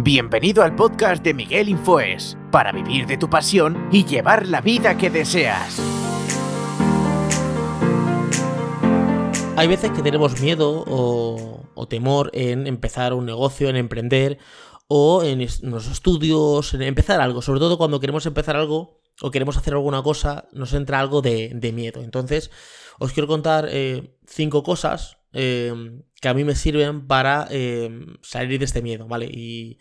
Bienvenido al podcast de Miguel Infoes, para vivir de tu pasión y llevar la vida que deseas. Hay veces que tenemos miedo o, temor en empezar un negocio, en emprender o en los estudios, en empezar algo. Sobre todo cuando queremos empezar algo o queremos hacer alguna cosa, nos entra algo de, miedo. Entonces, os quiero contar eh, cinco cosas eh, que a mí me sirven para eh, salir de este miedo, ¿vale? Y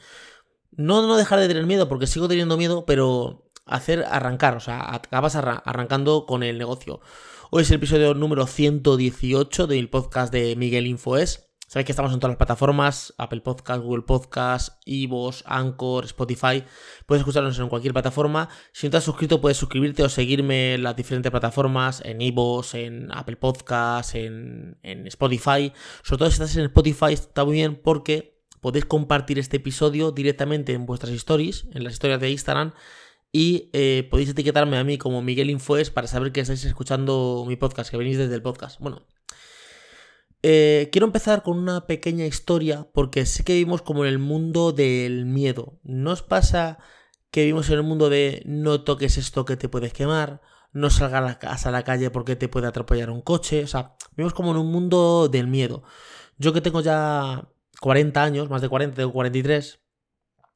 no, no dejar de tener miedo, porque sigo teniendo miedo, pero hacer arrancar, o sea, acabas arrancando con el negocio. Hoy es el episodio número 118 del podcast de Miguel Infoes. Sabéis que estamos en todas las plataformas, Apple Podcast, Google Podcast, Ivos, Anchor, Spotify. Puedes escucharnos en cualquier plataforma. Si no te has suscrito, puedes suscribirte o seguirme en las diferentes plataformas, en Ivos, en Apple Podcast, en, en Spotify. Sobre todo si estás en Spotify, está muy bien porque podéis compartir este episodio directamente en vuestras stories, en las historias de Instagram y eh, podéis etiquetarme a mí como Miguel Infoes para saber que estáis escuchando mi podcast, que venís desde el podcast. Bueno, eh, quiero empezar con una pequeña historia porque sé que vivimos como en el mundo del miedo. ¿No os pasa que vivimos en el mundo de no toques esto que te puedes quemar? No salgas a la calle porque te puede atropellar un coche. O sea, vivimos como en un mundo del miedo. Yo que tengo ya 40 años, más de 40, tengo 43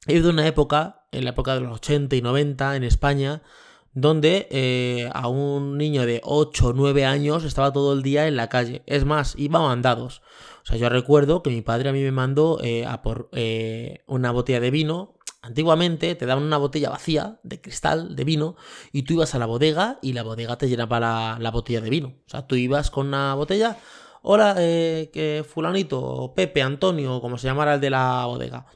He vivido una época, en la época de los 80 y 90 en España, donde eh, a un niño de 8 o 9 años estaba todo el día en la calle. Es más, iba mandados. O sea, yo recuerdo que mi padre a mí me mandó eh, a por eh, una botella de vino. Antiguamente te daban una botella vacía de cristal, de vino, y tú ibas a la bodega y la bodega te llenaba la, la botella de vino. O sea, tú ibas con una botella. Hola, que fulanito, Pepe, Antonio, como se llamara el de la bodega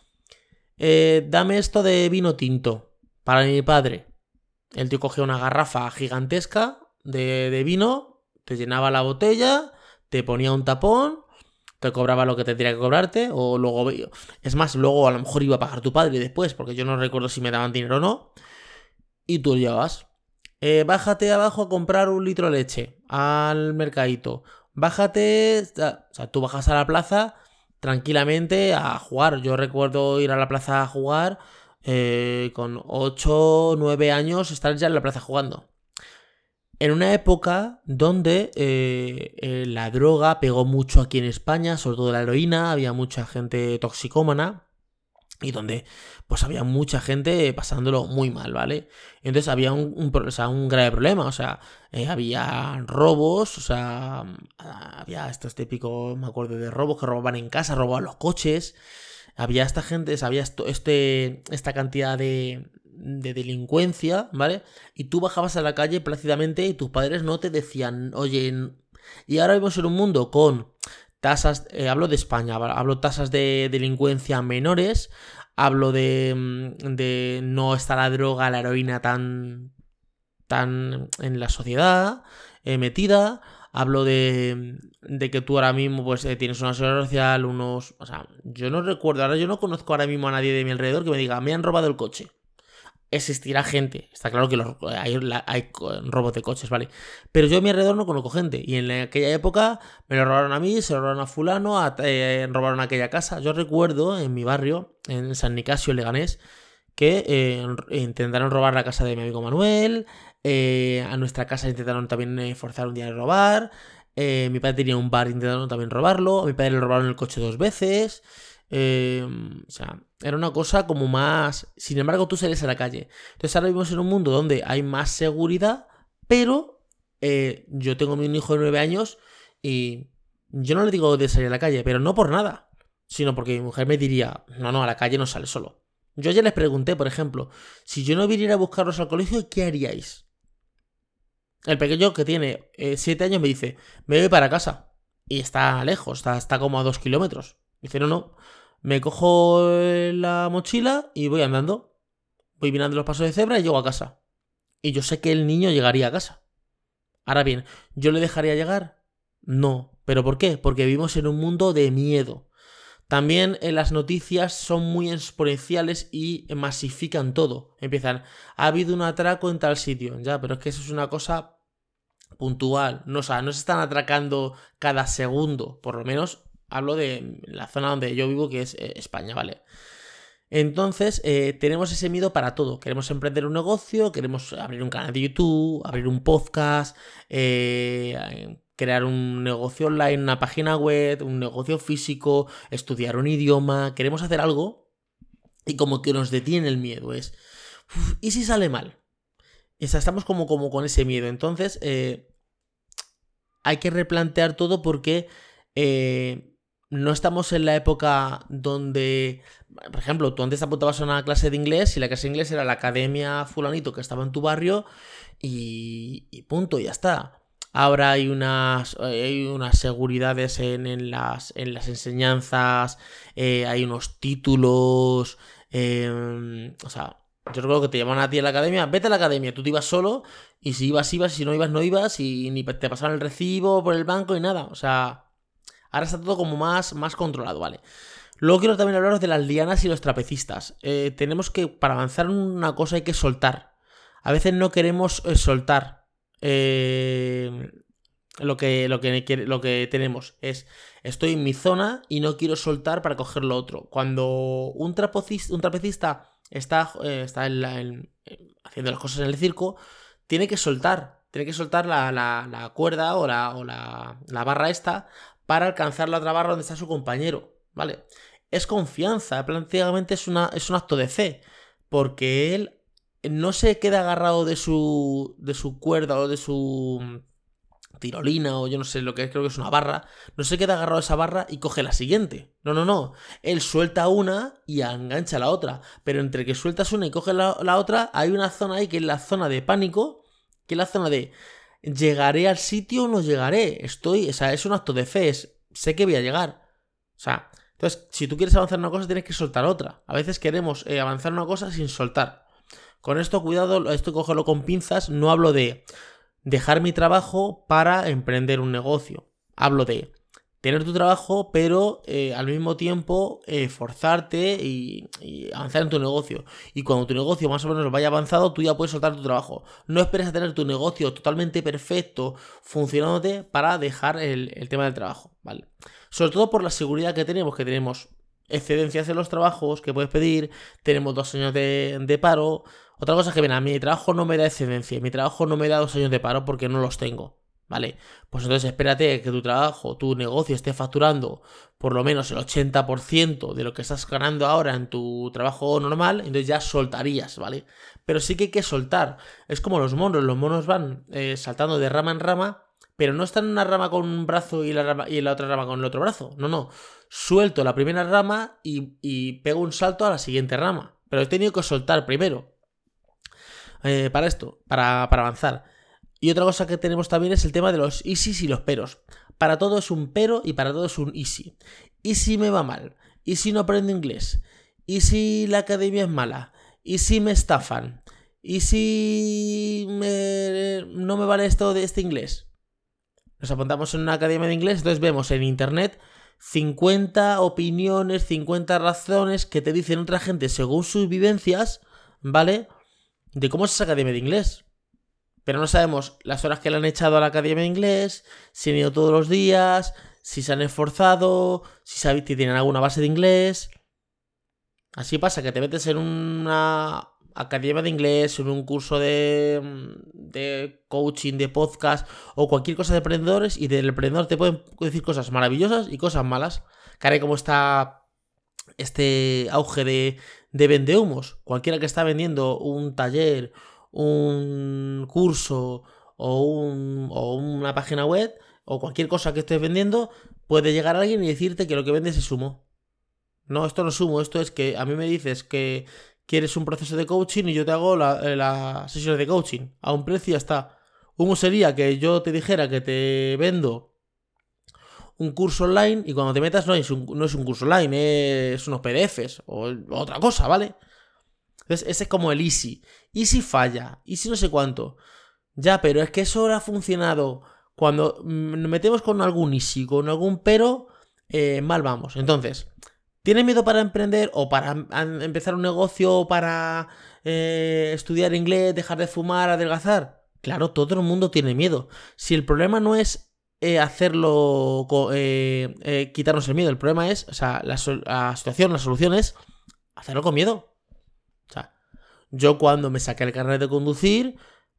eh, dame esto de vino tinto para mi padre. El tío cogía una garrafa gigantesca de, vino, te llenaba la botella, te ponía un tapón, te cobraba lo que tendría que cobrarte, o luego. Es más, luego a lo mejor iba a pagar tu padre después, porque yo no recuerdo si me daban dinero o no. Y tú llevabas. Eh, bájate abajo a comprar un litro de leche al mercadito. Bájate. O sea, tú bajas a la plaza tranquilamente a jugar. Yo recuerdo ir a la plaza a jugar eh, con 8, 9 años, estar ya en la plaza jugando. En una época donde eh, eh, la droga pegó mucho aquí en España, sobre todo la heroína, había mucha gente toxicómana y donde pues había mucha gente pasándolo muy mal, ¿vale? Entonces había un, un, grave problema, o sea, eh, había robos, o sea, había estos típicos, me acuerdo de robos que robaban en casa, robaban los coches, había esta gente, había esto, este, esta cantidad de, de delincuencia, ¿vale? Y tú bajabas a la calle plácidamente y tus padres no te decían, oye, y ahora vivimos en un mundo con tasas, eh, hablo de España, hablo tasas de delincuencia menores, hablo de, mm, de no estar la droga, la heroína tan, tan en la sociedad eh, metida, hablo de, de, que tú ahora mismo pues eh, tienes una seguridad social, unos... O sea, yo no recuerdo, ahora yo no conozco ahora mismo a nadie de mi alrededor que me diga, me han robado el coche existirá gente. Está claro que hay, hay, robos de coches, ¿vale? Pero yo a mi alrededor no conozco gente. Y en aquella época me lo robaron a mí, se lo robaron a fulano, eh, robaron aquella casa. Yo recuerdo en mi barrio, en San Nicasio, Leganés, que eh, intentaron robar la casa de mi amigo Manuel. Eh, a nuestra casa intentaron también forzar un día a robar. mi padre tenía un bar, intentaron también robarlo. A mi padre le robaron el coche dos veces. Em, o sea, era una cosa como más... Sin embargo, tú sales a la calle. Entonces ahora vivimos en un mundo donde hay más seguridad, pero eh, yo tengo un hijo de 9 años y yo no le digo de salir a la calle, pero no por nada, sino porque mi mujer me diría, no, no, a la calle no sale solo. Yo ya les pregunté, por ejemplo, si yo no viniera a buscarlos al colegio, ¿qué haríais? El pequeño que tiene 7 eh, años me dice, me voy para casa. Y está lejos, está, como a 2 kilómetros. Dice, no, no, me cojo la mochila y voy andando. Voy mirando los pasos de cebra y llego a casa. Y yo sé que el niño llegaría a casa. Ahora bien, ¿yo le dejaría llegar? No. ¿Pero por qué? Porque vivimos en un mundo de miedo. También en las noticias son muy exponenciales y masifican todo. Empiezan, ha habido un atraco en tal sitio. Ya, pero es que eso es una cosa puntual. No, o no se están atracando cada segundo. Por lo menos Hablo de la zona donde yo vivo, que es eh, España, ¿vale? Entonces, eh, tenemos ese miedo para todo. Queremos emprender un negocio, queremos abrir un canal de YouTube, abrir un podcast, eh, crear un negocio online, una página web, un negocio físico, estudiar un idioma. Queremos hacer algo y como que nos detiene el miedo. Es, ¿y si sale mal? Estamos como, como con ese miedo. Entonces, eh, hay que replantear todo porque no estamos en la época donde, por ejemplo, tú antes te apuntabas a una clase de inglés y la clase de inglés era la academia fulanito que estaba en tu barrio y, punto, ya está. Ahora hay unas, hay unas seguridades en, las, en las enseñanzas, eh, hay unos títulos, o sea, yo creo que te llaman a ti a la academia, vete a la academia, tú te ibas solo y si ibas, ibas, y si no ibas, no ibas y ni te pasaban el recibo por el banco y nada, o sea, Ahora está todo como más, más controlado, ¿vale? Luego quiero también hablaros de las lianas y los trapecistas. Eh, tenemos que, para avanzar en una cosa hay que soltar. A veces no queremos eh, soltar eh, lo, que, lo, que, lo que tenemos. Es, estoy en mi zona y no quiero soltar para coger lo otro. Cuando un, un trapecista está, está haciendo las cosas en el circo, tiene que soltar. Tiene que soltar la, cuerda o, la, o la, la barra esta para alcanzar la otra barra donde está su compañero, ¿vale? Es confianza, prácticamente es, una, es un acto de fe, porque él no se queda agarrado de su, de su cuerda o de su tirolina o yo no sé lo que es, creo que es una barra, no se queda agarrado a esa barra y coge la siguiente. No, no, no. Él suelta una y engancha la otra. Pero entre que sueltas una y coges la, otra, hay una zona ahí que es la zona de pánico, que es la zona de ¿llegaré al sitio o no llegaré? Estoy, o sea, es un acto de fe, sé que voy a llegar. O sea, entonces, si tú quieres avanzar una cosa, tienes que soltar otra. A veces queremos eh, avanzar una cosa sin soltar. Con esto, cuidado, esto cogerlo con pinzas, no hablo de dejar mi trabajo para emprender un negocio. Hablo de tener tu trabajo, pero eh, al mismo tiempo eh, forzarte y, avanzar en tu negocio. Y cuando tu negocio más o menos vaya avanzado, tú ya puedes soltar tu trabajo. No esperes a tener tu negocio totalmente perfecto, funcionándote, para dejar el, tema del trabajo, ¿vale? Sobre todo por la seguridad que tenemos, que tenemos excedencias en los trabajos que puedes pedir, tenemos dos años de, paro. Otra cosa es que, ven, a mi trabajo no me da excedencia, mi trabajo no me da dos años de paro porque no los tengo. ¿Vale? Pues entonces espérate que tu trabajo, tu negocio esté facturando por lo menos el 80% de lo que estás ganando ahora en tu trabajo normal, entonces ya soltarías, ¿vale? Pero sí que hay que soltar. Es como los monos, los monos van eh, saltando de rama en rama, pero no están en una rama con un brazo y la, y la otra rama con el otro brazo. No, no. Suelto la primera rama y, pego un salto a la siguiente rama. Pero he tenido que soltar primero. Eh, para esto, para, para avanzar. Y otra cosa que tenemos también es el tema de los easys y los peros. Para todo es un pero y para todo es un easy. ¿Y si me va mal? ¿Y si no aprendo inglés? ¿Y si la academia es mala? ¿Y si me estafan? ¿Y si no me vale esto de este inglés? Nos apuntamos en una academia de inglés, entonces vemos en internet 50 opiniones, 50 razones que te dicen otra gente según sus vivencias, ¿vale? De cómo es esa academia de inglés pero no sabemos las horas que le han echado a la academia de inglés, si han ido todos los días, si se han esforzado, si, si tienen alguna base de inglés. Así pasa que te metes en una academia de inglés, en un curso de, de coaching, de podcast o cualquier cosa de emprendedores y del emprendedor te pueden decir cosas maravillosas y cosas malas. Cara como está este auge de, de vendehumos. Cualquiera que está vendiendo un taller un curso o, un, o una página web o cualquier cosa que estés vendiendo, puede llegar alguien y decirte que lo que vendes es humo. No, esto no es humo, esto es que a mí me dices que quieres un proceso de coaching y yo te hago eh, la sesión de coaching a un precio y ya está. Humo sería que yo te dijera que te vendo un curso online y cuando te metas no es un, no es un curso online, es unos PDFs o otra cosa, ¿vale? Entonces, ese es como el easy. Easy falla, easy no sé cuánto. Ya, pero es que eso ha funcionado. Cuando nos metemos con algún easy, con algún pero, eh, mal vamos. Entonces, ¿tiene miedo para emprender o para empezar un negocio o para eh, estudiar inglés, dejar de fumar, adelgazar? Claro, todo el mundo tiene miedo. Si el problema no es eh, hacerlo, eh, quitarnos el miedo. El problema es, o sea, la, la, situación, la solución es hacerlo con miedo. O sea, yo cuando me saqué el carnet de conducir,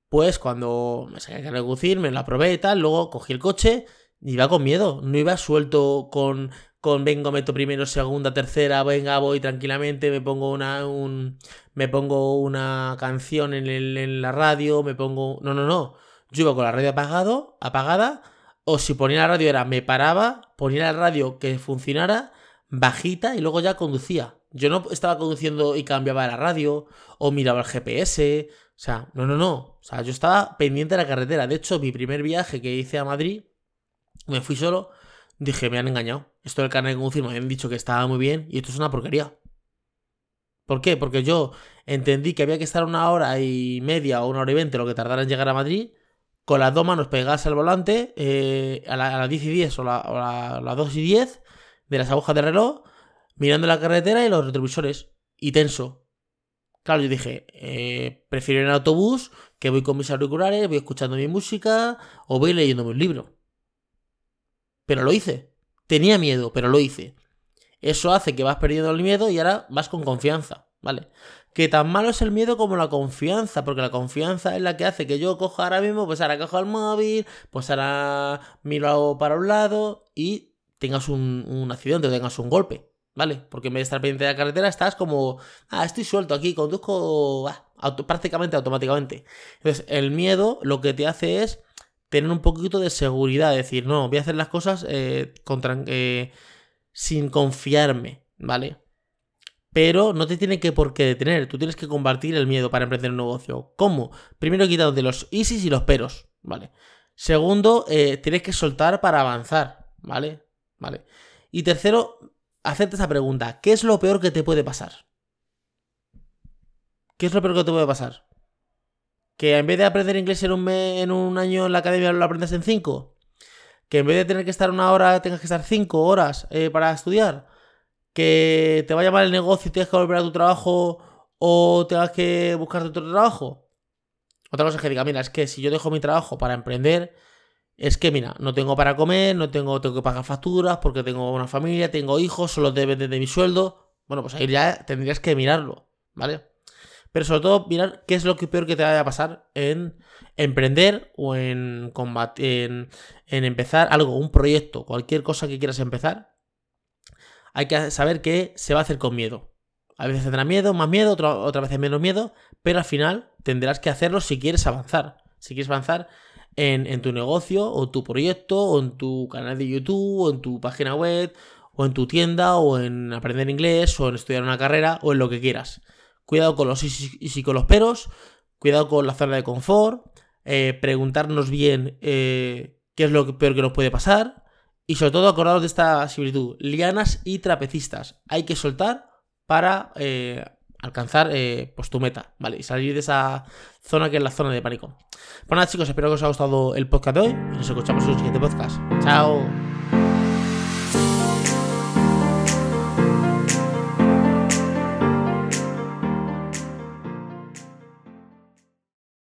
pues cuando me saqué el carnet de conducir, me lo aprobé y tal, luego cogí el coche y iba con miedo. No iba suelto con, con vengo, meto primero, segunda, tercera, venga, voy tranquilamente, me pongo una, un, me pongo una canción en, en la radio, me pongo... No, no, no. Yo iba con la radio apagado, apagada, o si ponía la radio era me paraba, ponía la radio que funcionara, bajita y luego ya conducía. Yo no estaba conduciendo y cambiaba la radio o miraba el GPS. O sea, no, no, no. O sea, yo estaba pendiente de la carretera. De hecho, mi primer viaje que hice a Madrid, me fui solo, dije, me han engañado. Esto del carnet de conducir me habían dicho que estaba muy bien y esto es una porquería. ¿Por qué? Porque yo entendí que había que estar una hora y media o una hora y veinte lo que tardara en llegar a Madrid con las dos manos pegadas al volante eh, a, las 10 y 10 o, a las 2 y 10 de las agujas de reloj, mirando la carretera y los retrovisores. Y tenso. Claro, yo dije, eh, prefiero ir en autobús, que voy con mis auriculares, voy escuchando mi música o voy leyendo un libro. Pero lo hice. Tenía miedo, pero lo hice. Eso hace que vas perdiendo el miedo y ahora vas con confianza, ¿vale? que tan malo es el miedo como la confianza, porque la confianza es la que hace que yo coja ahora mismo, pues ahora cojo el móvil, pues ahora miro para un lado y tengas un, accidente o tengas un golpe, ¿vale? Porque en vez de estar pendiente de la carretera, estás como, ah, estoy suelto aquí, conduzco prácticamente automáticamente. Entonces, el miedo lo que te hace es tener un poquito de seguridad, decir, no, voy a hacer las cosas eh, eh, sin confiarme, ¿vale? pero no te tiene que por qué detener. Tú tienes que combatir el miedo para emprender un negocio. ¿Cómo? Primero quitándote los easys y los peros, ¿vale? Segundo, eh, tienes que soltar para avanzar, ¿vale? ¿Vale? Y tercero, hacerte esa pregunta. ¿Qué es lo peor que te puede pasar? ¿Qué es lo peor que te puede pasar? ¿Que en vez de aprender inglés en un, en un año en la academia lo aprendes en cinco? ¿Que en vez de tener que estar una hora tengas que estar cinco horas eh, para estudiar? que te vaya mal el negocio y tengas que volver a tu trabajo o tengas que buscarte otro trabajo. Otra cosa que diga, mira, es que si yo dejo mi trabajo para emprender, es que, mira, no tengo para comer, no tengo, tengo que pagar facturas porque tengo una familia, tengo hijos, solo dependen de mi sueldo. Bueno, pues ahí ya tendrías que mirarlo, ¿vale? Pero sobre todo mirar qué es lo que peor que te vaya a pasar en emprender o en combatir, en empezar algo, un proyecto, cualquier cosa que quieras empezar, hay que saber que se va a hacer con miedo. A veces tendrá miedo, más miedo, otra, vez menos miedo, pero al final tendrás que hacerlo si quieres avanzar. Si quieres avanzar en, tu negocio, o tu proyecto, o en tu canal de YouTube, o en tu página web, o en tu tienda, o en aprender inglés, o en estudiar una carrera, o en lo que quieras. Cuidado con los y, con los peros, cuidado con la zona de confort, eh, preguntarnos bien eh, qué es lo peor que nos puede pasar, y sobre todo acordados de esta similitud, lianas y trapecistas. Hay que soltar para eh, alcanzar pues tu meta, ¿vale? Y salir de esa zona que es la zona de pánico. Pues nada chicos, espero que os haya gustado el podcast de hoy y nos escuchamos en el siguiente podcast. Chao.